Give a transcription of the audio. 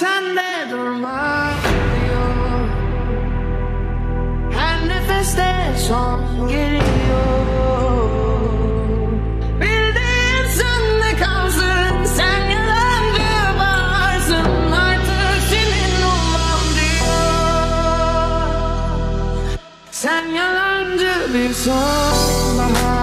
sende durmak diyor. Her nefeste son geliyor. Bildiğin sende kalsın Sen yalancı varsın. Artık senin olmam diyor. Sen yalancı bir son